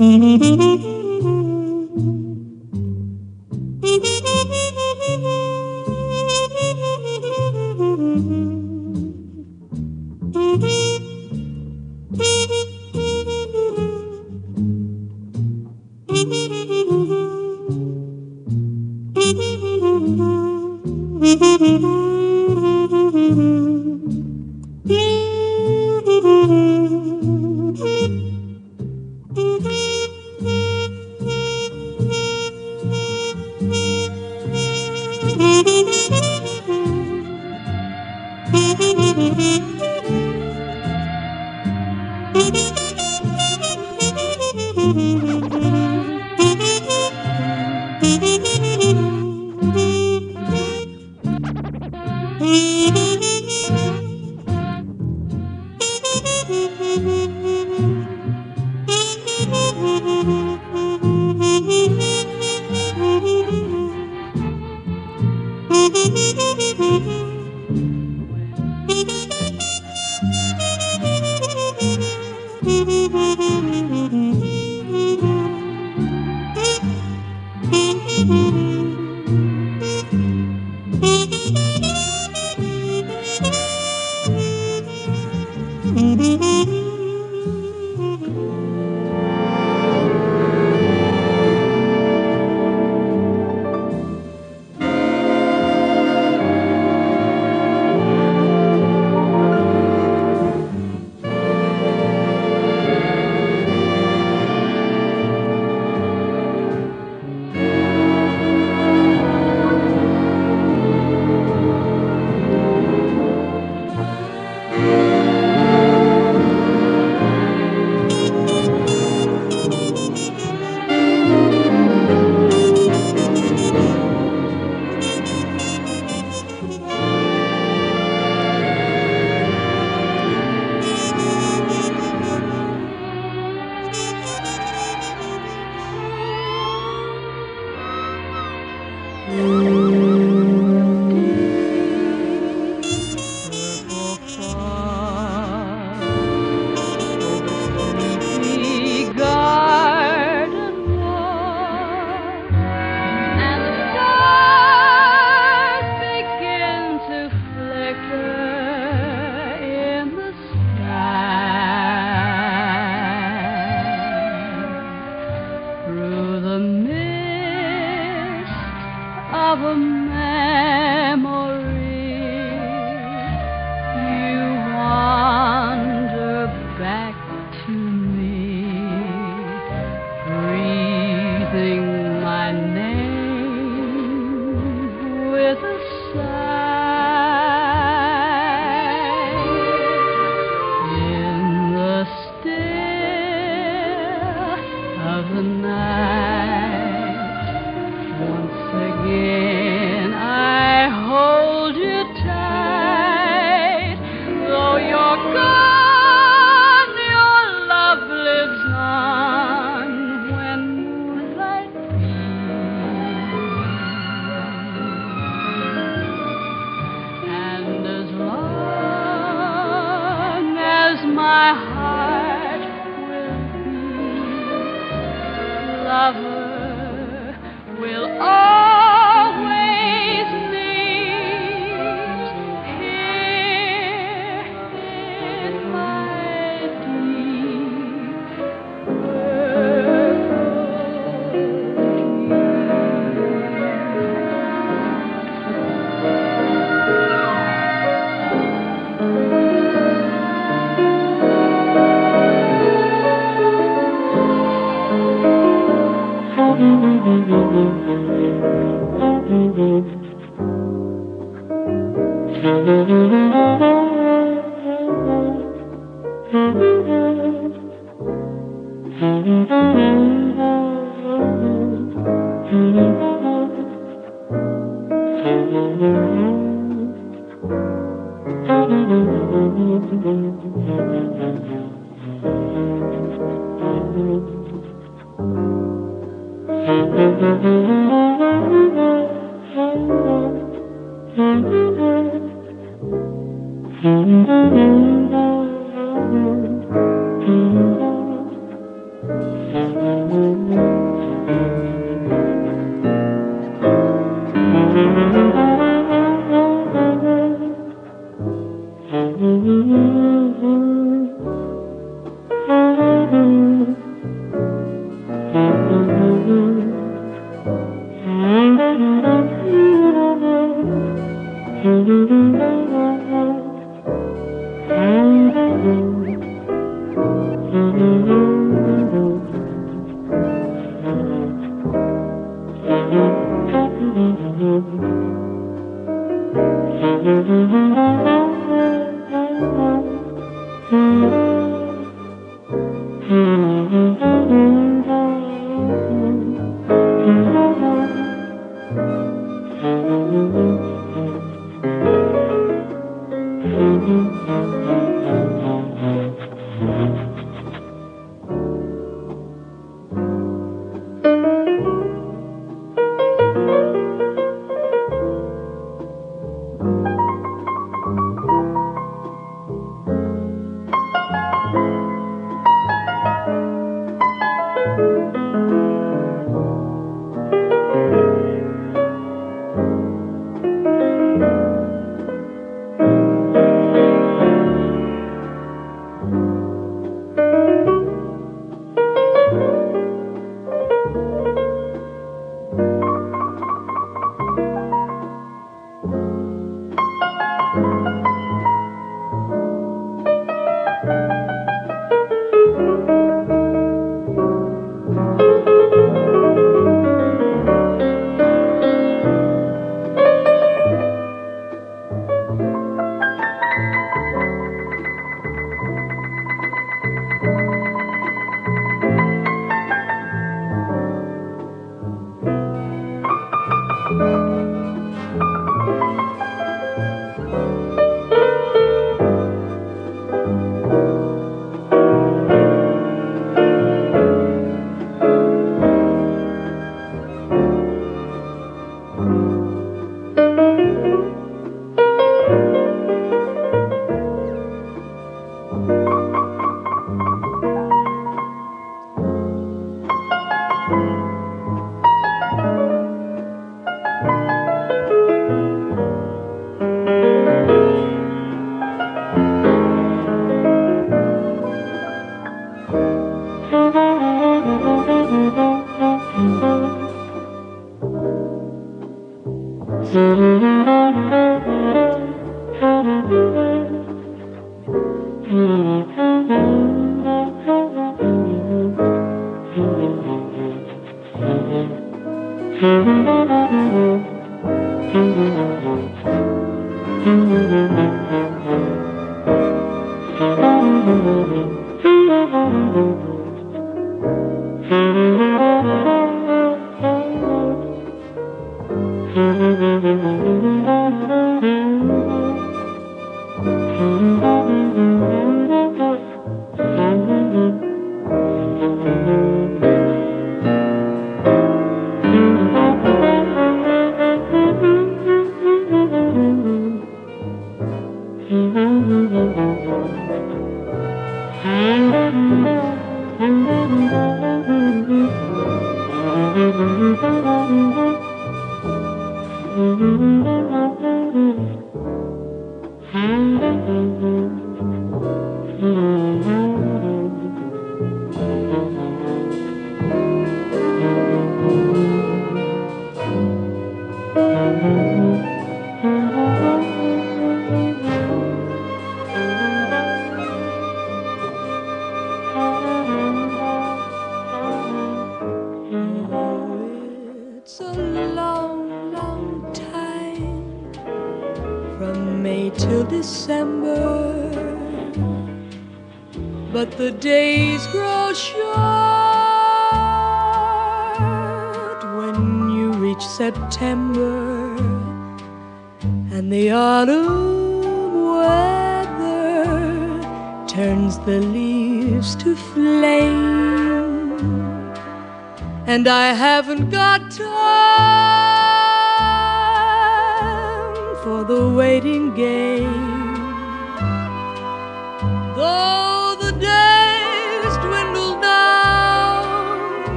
here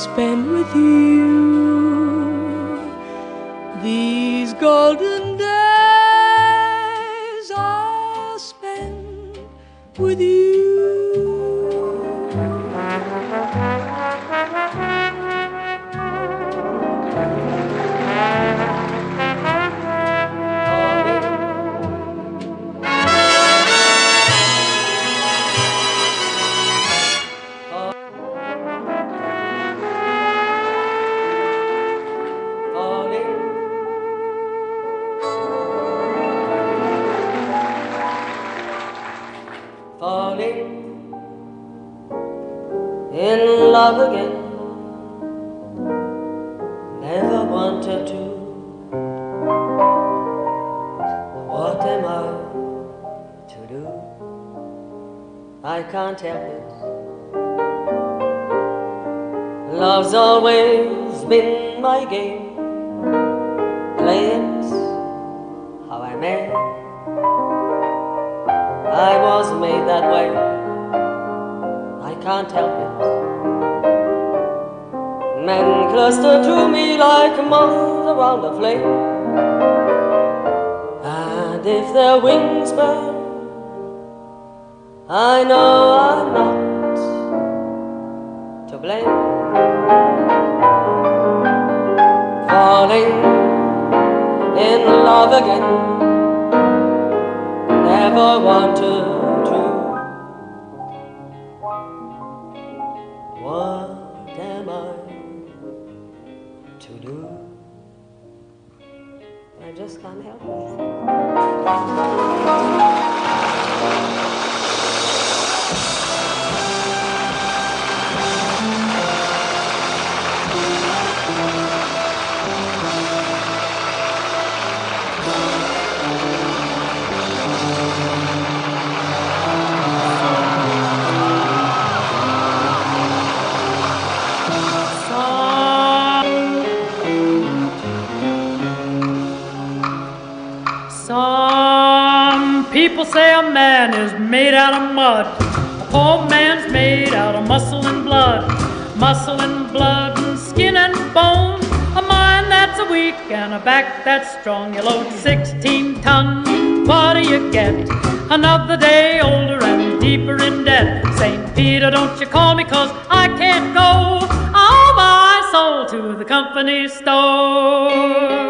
spend with you. Muscle and blood. Muscle and blood and skin and bone. A mind that's a weak and a back that's strong. You load 16 tons. What do you get? Another day older and deeper in debt. St. Peter, don't you call me cause I can't go. My soul to the company store.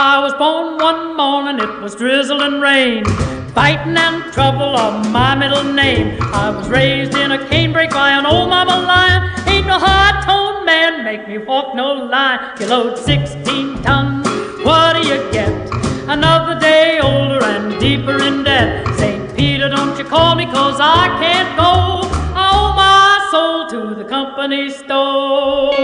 I was born one morning, it was drizzle and rain. Fighting and trouble are my middle name. I was raised in a canebrake by an old oh, mama lion. Ain't no hard toned man make me walk no line. You load 16 tons, what do you get? Another day older and deeper in debt. St. Peter, don't you call me cause I can't go. I owe my soul to the company store.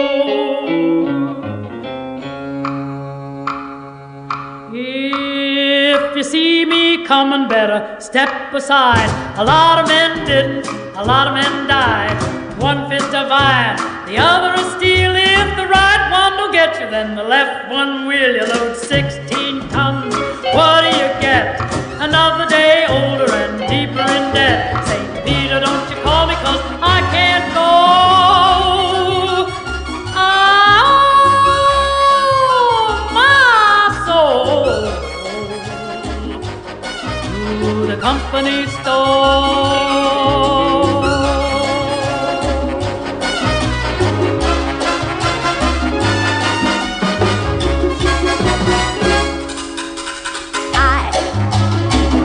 If you see me coming, better step aside. A lot of men didn't, a lot of men died. One fist of iron, the other of steel. If the right one don't get you, then the left one will. You load 16 tons, what do you get? Another day older and deeper in debt. St. Peter, don't you call me, cause I can't go. company store. I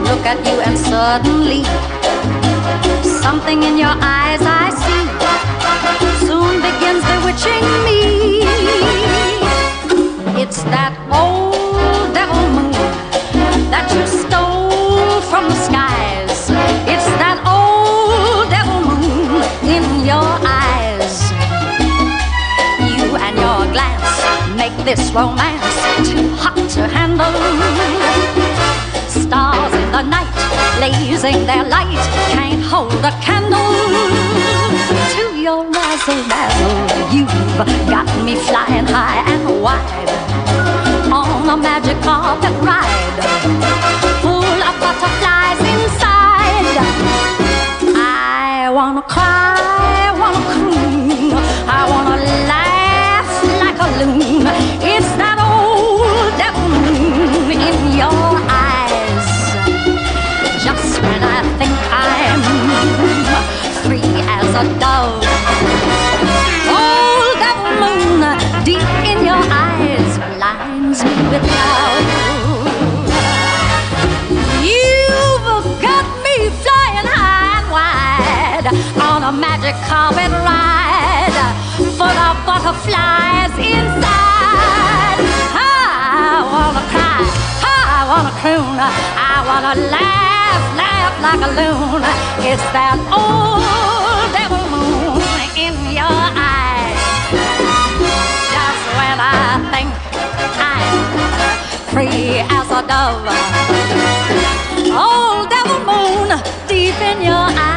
look at you and suddenly something in your eyes I see soon begins bewitching me. It's that old devil moon that you stole from this romance too hot to handle. Stars in the night, blazing their light, can't hold a candle to your razzle dazzle. You've got me flying high and wide on a magic carpet ride, full of butterflies inside. I wanna cry, love. You've got me flying high and wide on a magic carpet ride full of butterflies inside. I wanna cry, I wanna croon, I wanna laugh, laugh like a loon. It's that old devil moon in your eyes. Just when I think I'm free as a dove. Old devil moon deep in your eyes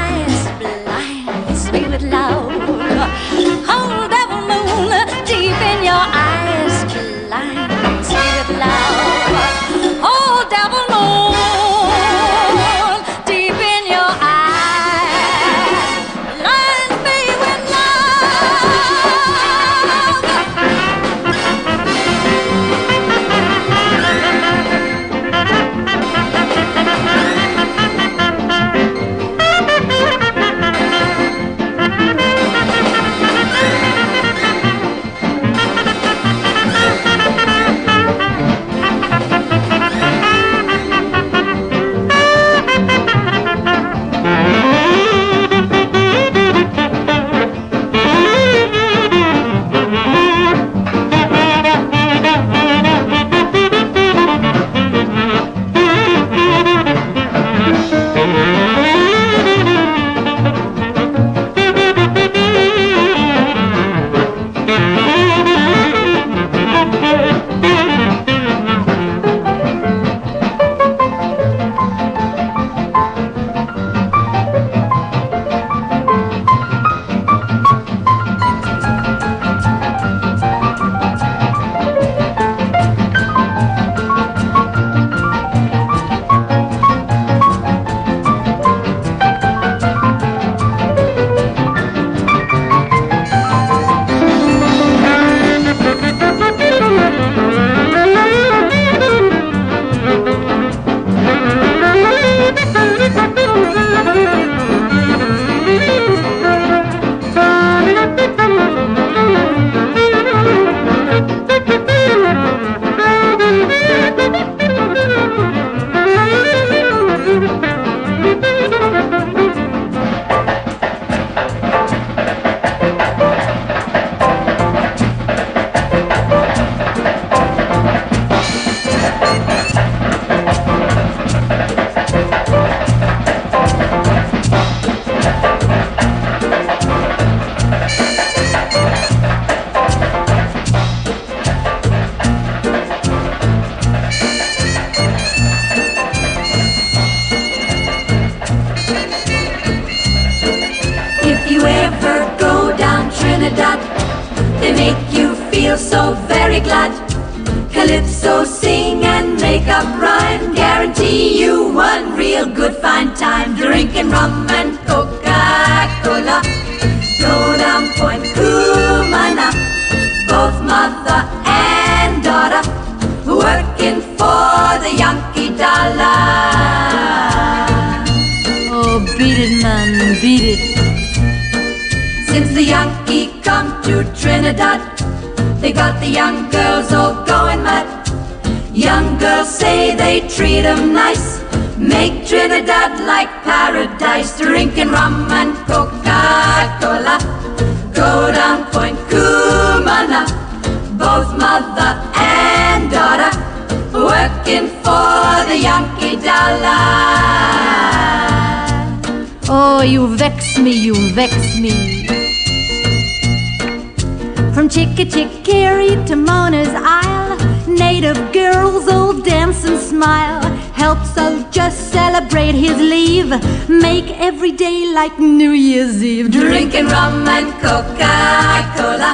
smile. Help soldiers celebrate his leave, make every day like New Year's Eve. Drinking rum and Coca-Cola,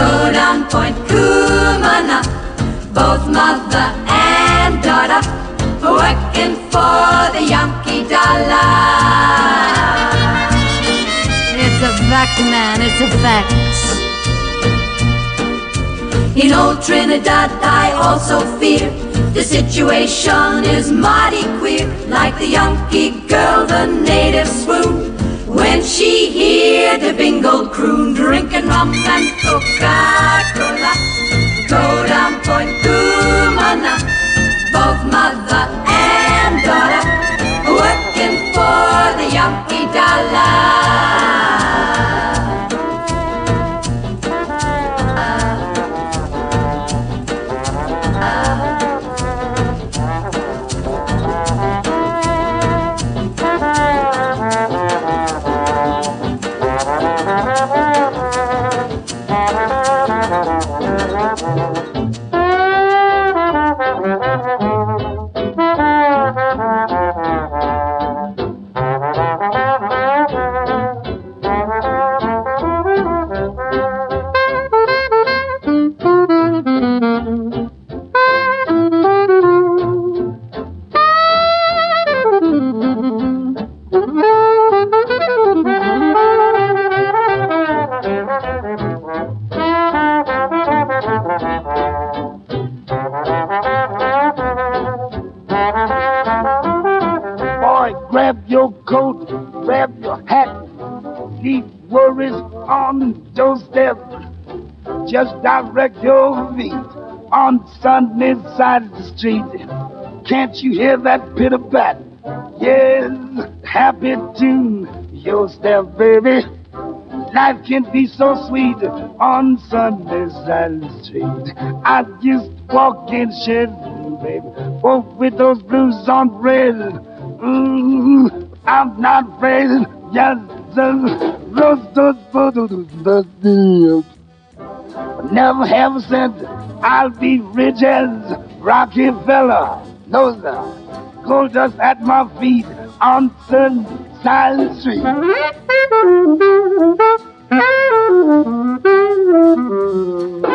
go down Point Cumana, both mother and daughter, working for the Yankee dollar. It's a fact, man, it's a fact. In old Trinidad, I also fear the situation is mighty queer, like the Yankee girl, the native swoon. When she hear the bingle croon, drinking rum and Coca-Cola, go down Point Cumana, both mother on Sunday side of the street. Can't you hear that pitter pat? Yes, happy tune your step, baby. Life can be so sweet on Sunday side of the street. I just walk in shed, baby, oh, with those blues on red. Mm, I'm not afraid. Yes, sir. Those, those, those, those, those, those. But never have said I'll be rich as Rockefeller. No, sir. Gold dust at my feet on Sun Silent Street.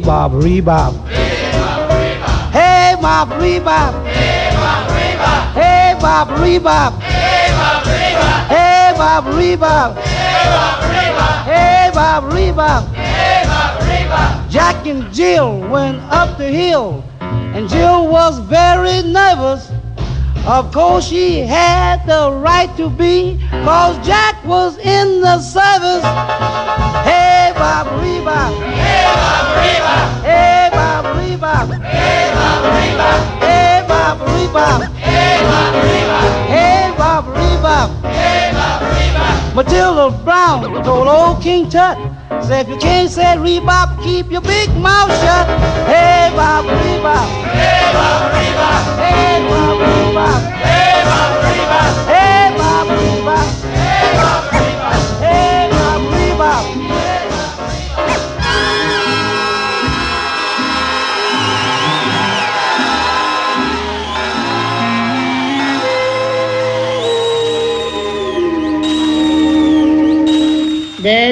Bob Rebop. Hey, Bob Rebop. Hey, Bob Rebop. Hey, Bob Rebop. Hey, Bob Rebop. Hey, Bob Rebop. Jack and Jill went up the hill, and Jill was very nervous. Of course, she had the right to be, cause Jack was in the service. Hey, Bob Rebop. Matilda Brown told old King Tut, said if you can't say rebop, keep your big mouth shut.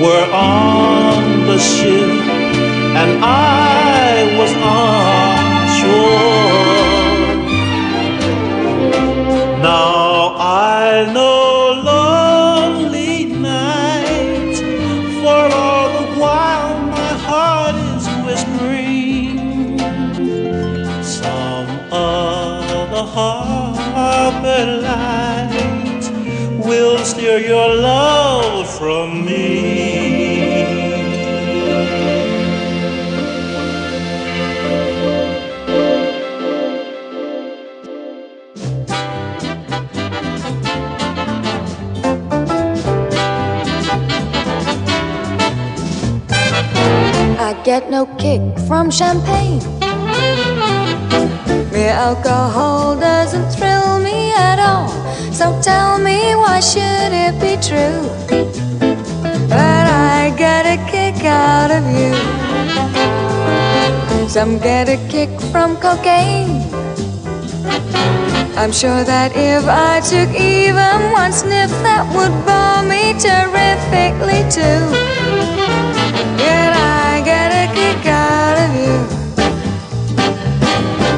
were on the ship and I no kick from champagne. Mere alcohol doesn't thrill me at all. So tell me, why should it be true? But I get a kick out of you. Some get a kick from cocaine. I'm sure that if I took even one sniff, that would bore me terrifically too.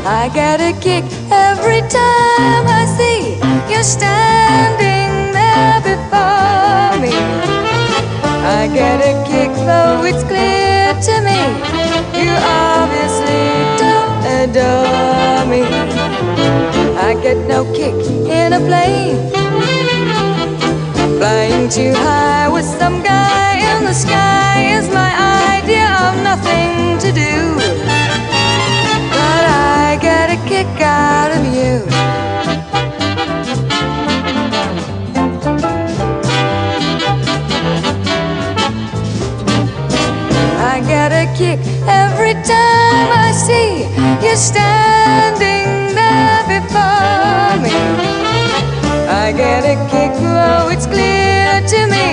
I get a kick every time I see you standing there before me. I get a kick, though it's clear to me you obviously don't adore me. I get no kick in a plane. Flying too high with some guy in the sky is my idea of nothing to do. But I get a kick out of you. I get a kick every time I see you standing there before me. I get a kick, though it's clear to me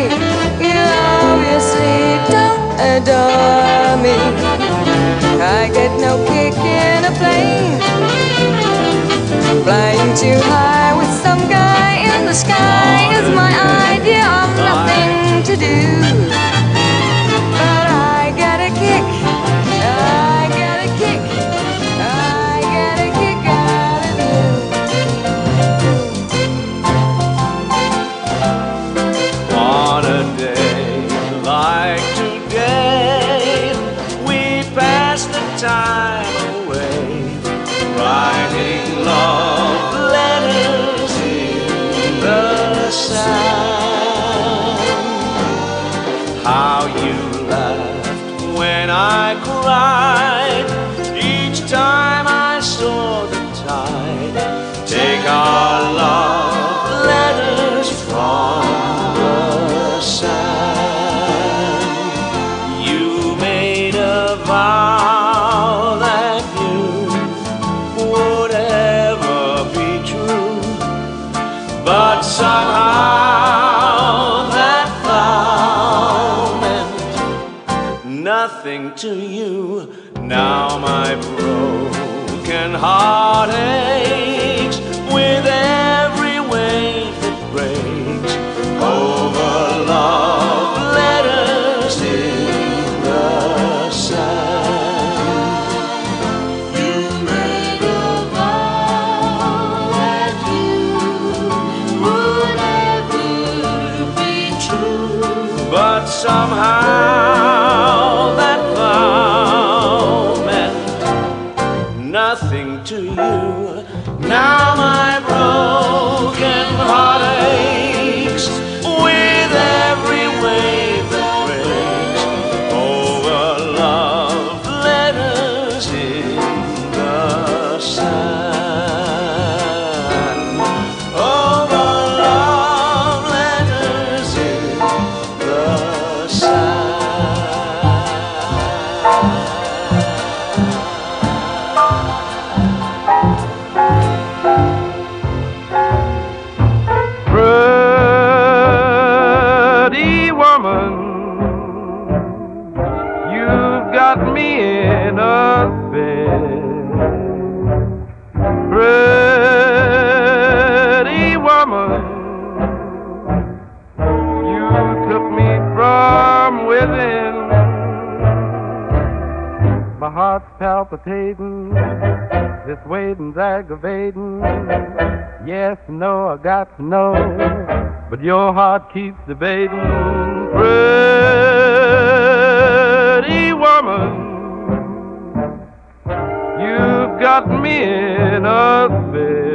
you obviously don't adore me. I get no kick in a plane, flying too high with some guy in the sky is my idea of nothing to do. aggravating. Yes, no, I got to know, but your heart keeps debating. Pretty woman, you've got me in a spin.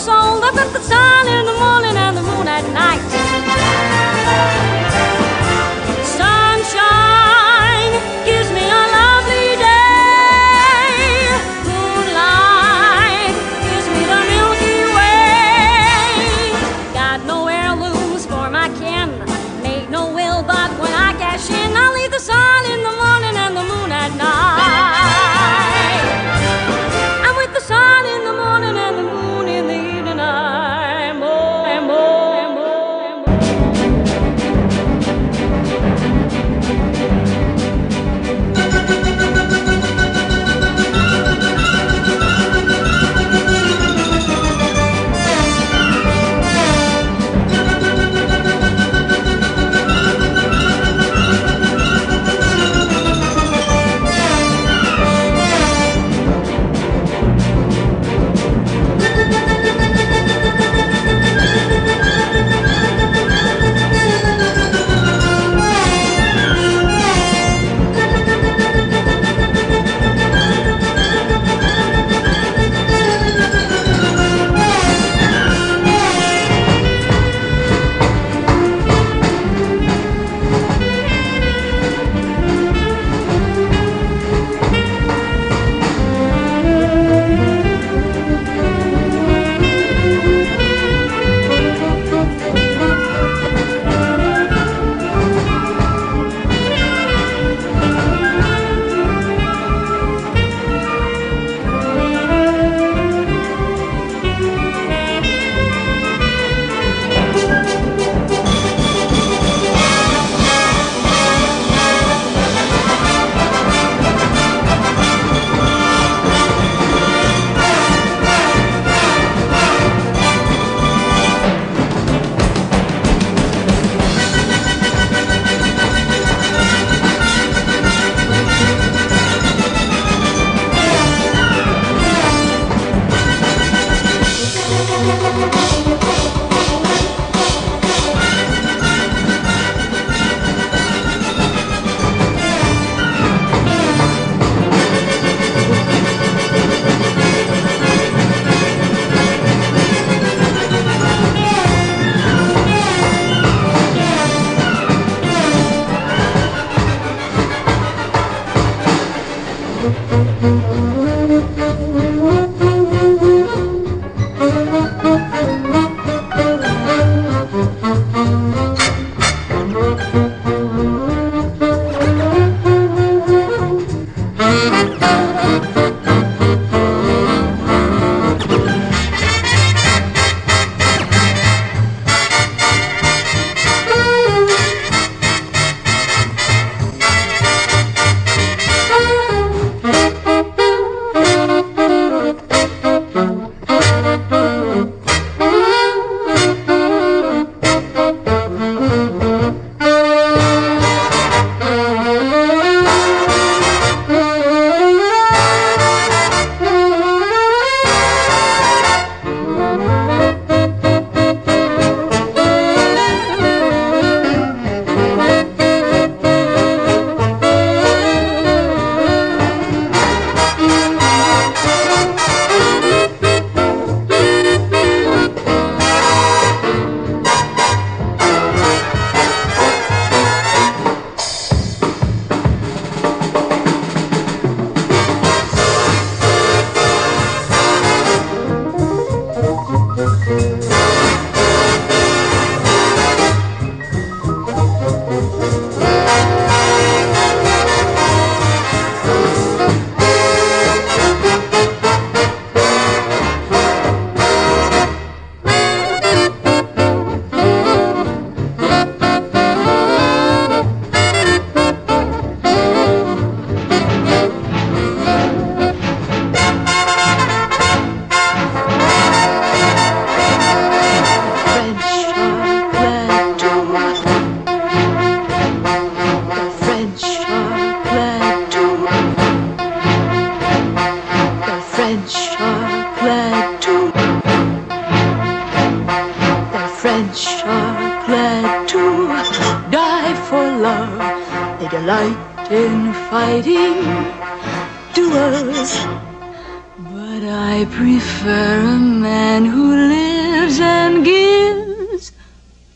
Sold. I've the man who lives and gives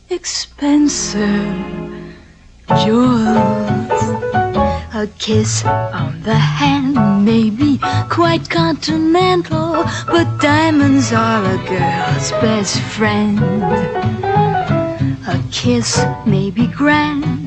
expensive jewels. A kiss on the hand may be quite continental, but diamonds are a girl's best friend. A kiss may be grand,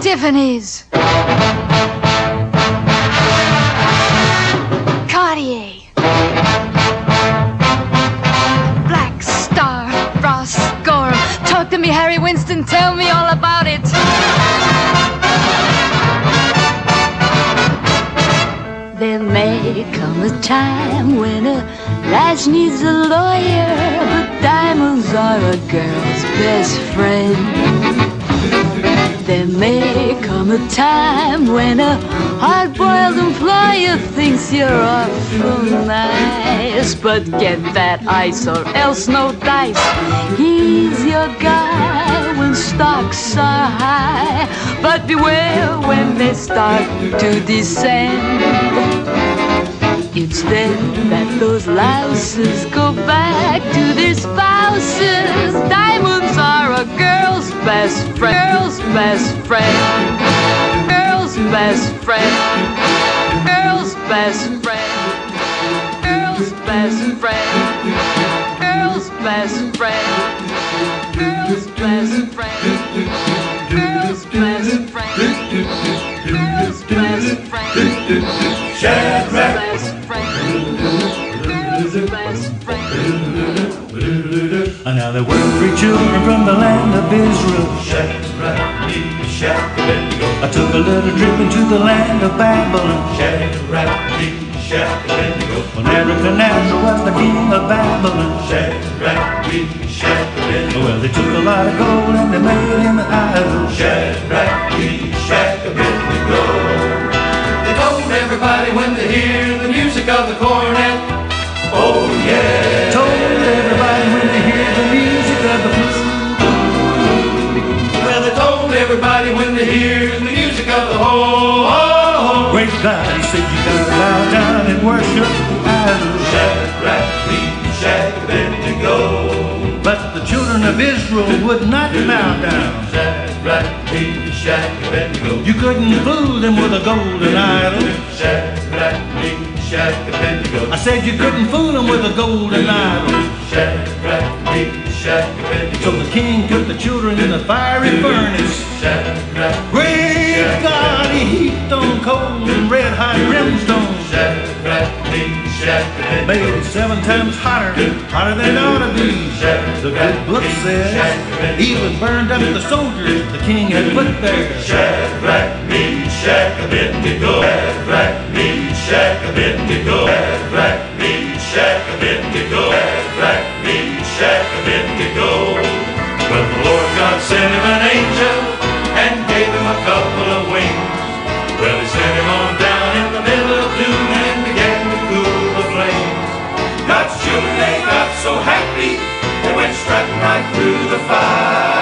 Tiffany's. Cartier. Black Starr, Frost Gorham. Talk to me, Harry Winston. Tell me all about it. There may come a time when a lass needs a lawyer, but diamonds are a girl's best friend. There may come a time when a hard-boiled employer thinks you're awful nice, but get that ice or else no dice. He's your guy when stocks are high, but beware when they start to descend. It's then that those louses go back to their spouses. Are a girl's best friend. Girl's best friend. Girl's best friend. Girl's best friend. Girl's best friend. Girl's best friend. Girl's best friend. Girl's best friend. Girl's best friend. Shadrach. And now there were three children from the land of Israel. Shadrach, Meshach, Abednego. I took a little trip into the land of Babylon. Shadrach, Meshach, Abednego. When Nebuchadnezzar was the king of Babylon. Shadrach, Meshach, Abednego. Well, they took a lot of gold and they made him an idol. They hear the music of the whole. Great God, he said you gotta bow down and worship the. Shadrach, Meshach, Abednego. But the children of Israel would not bow down. Shadrach, Meshach, Abednego. You couldn't fool them with a golden idol. Shadrach, Meshach, Abednego. I said you couldn't fool them with a golden idol. Shadrach, Meshach, So the king took the children in the fiery furnace. Great God, he heaped on coals and red hot brimstone. Made it seven times hotter, hotter than it ought to be. The good book says, even burned up the soldiers the king had put there. Shadrach, Meshach, Abednego. Shadrach, Meshach, Abednego. Shadrach, Meshach, Abednego. Shadrach, Meshach, Abednego. But the Lord God sent him an angel and gave him a couple of wings. Well, he sent him on down in the middle of noon and began to cool the flames. God's children, they got so happy, they went strutting right through the fire.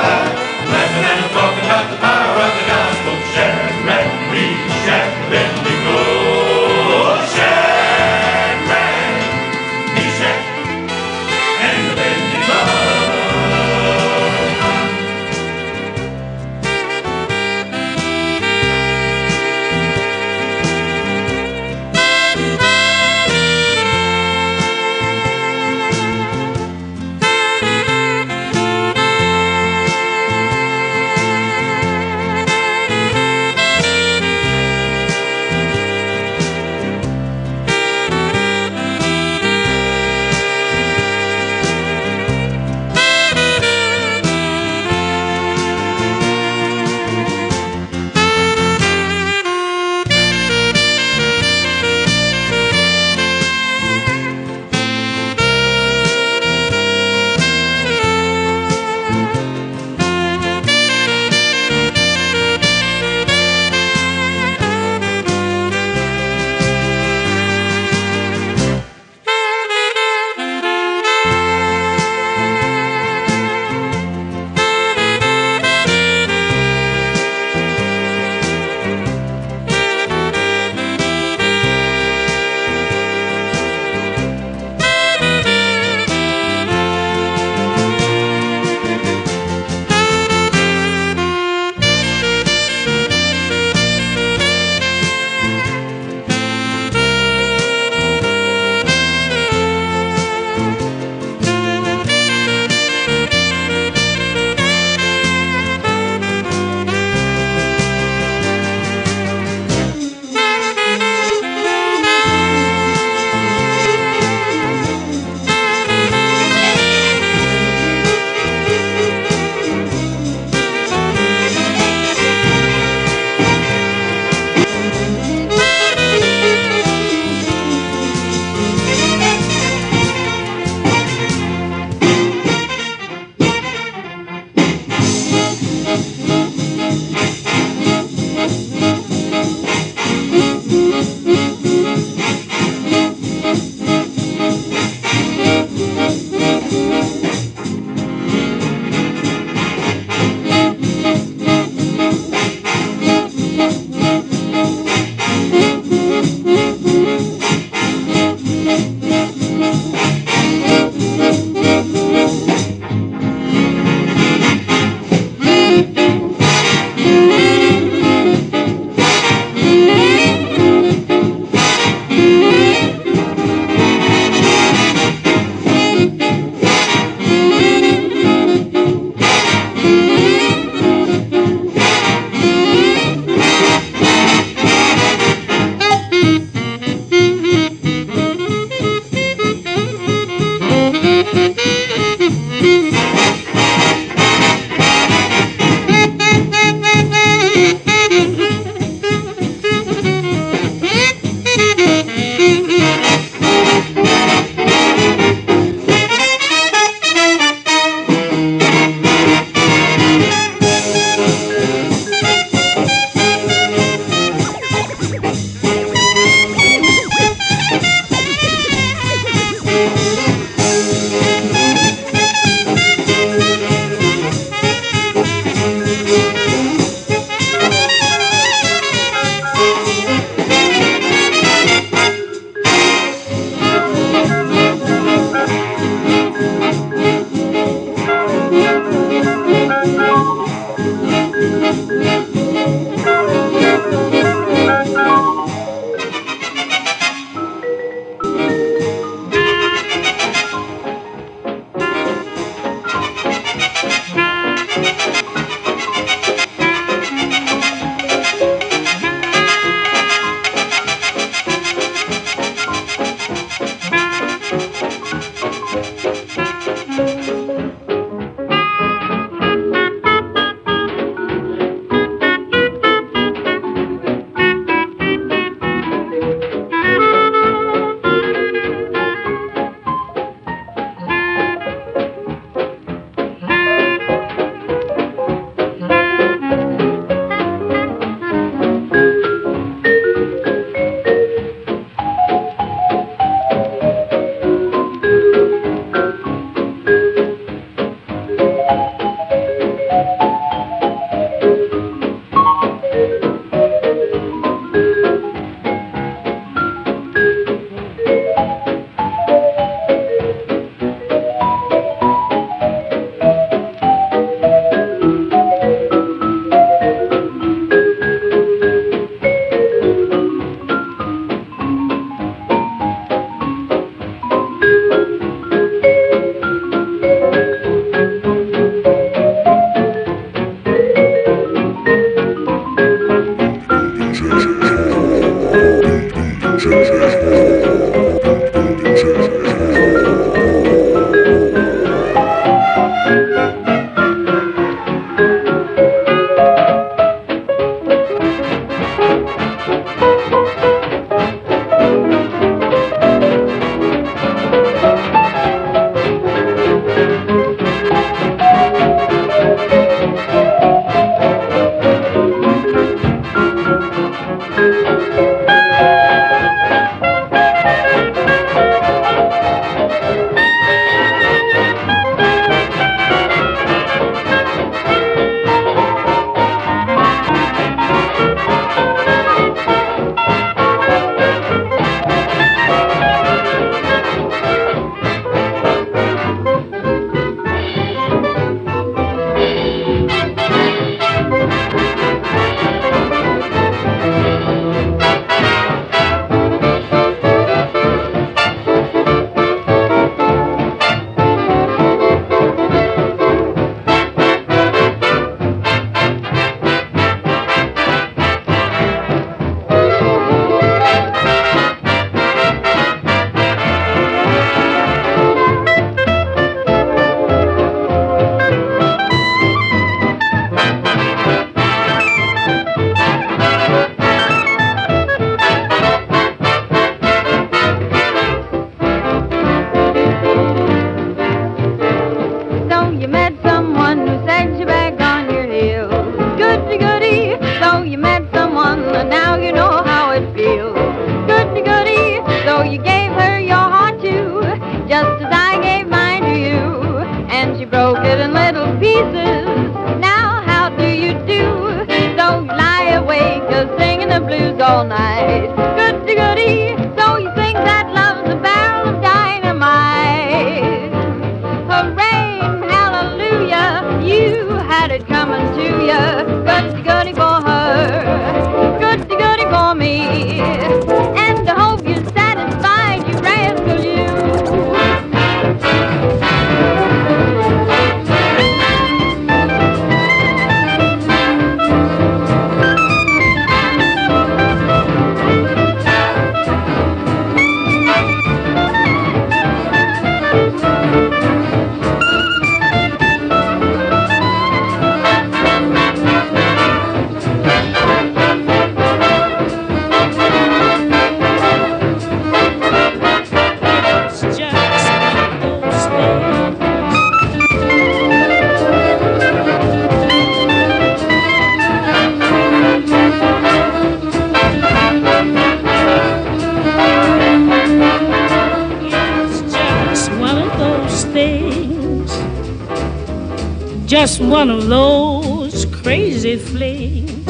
Crazy flings.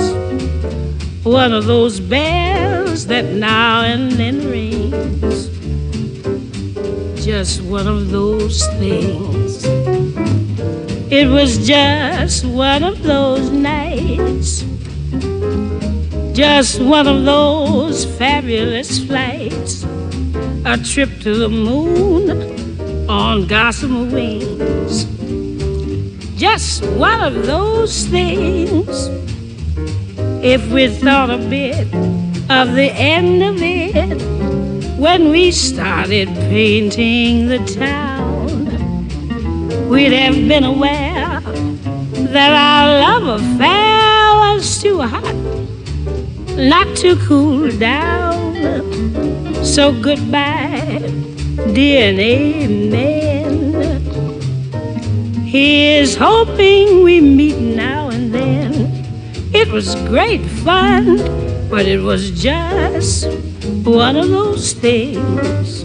One of those bells that now and then rings. Just one of those things. It was just one of those nights. Just one of those fabulous flights. A trip to the moon on gossamer wings. Just one of those things. If we thought a bit of the end of it when we started painting the town, we'd have been aware that our love affair was too hot not to cool down. So goodbye, dear and amen. Here's hoping we meet now and then. It was great fun, but it was just one of those things.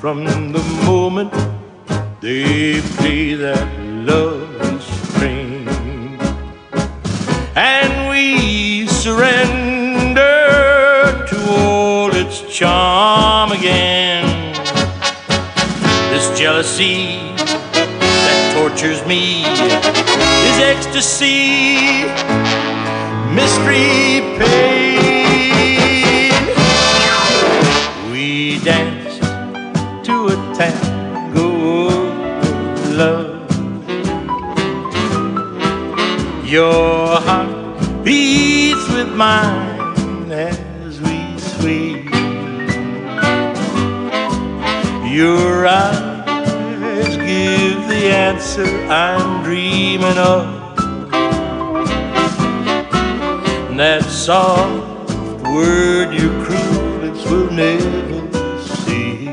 From the moment they play that love string, and we surrender to all its charm again. This jealousy that tortures me is ecstasy, mystery, Your heart beats with mine as we sway. Your eyes give the answer I'm dreaming of. And That soft word your cruel lips will never see.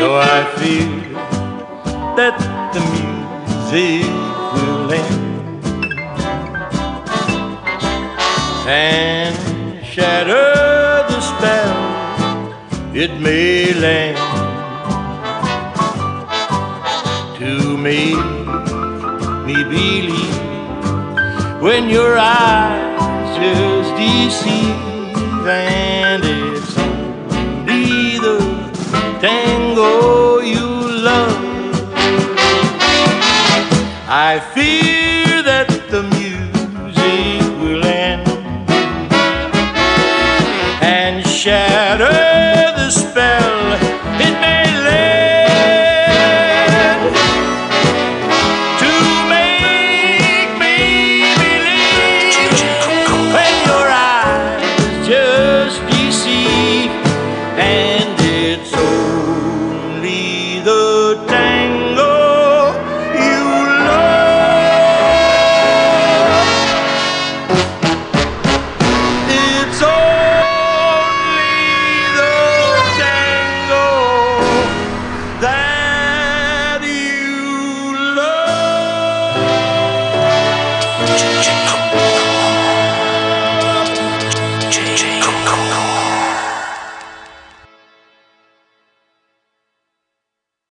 So I fear that the music will end and shatter the spell it may land to make me believe when your eyes just deceive and it's only the tango I feel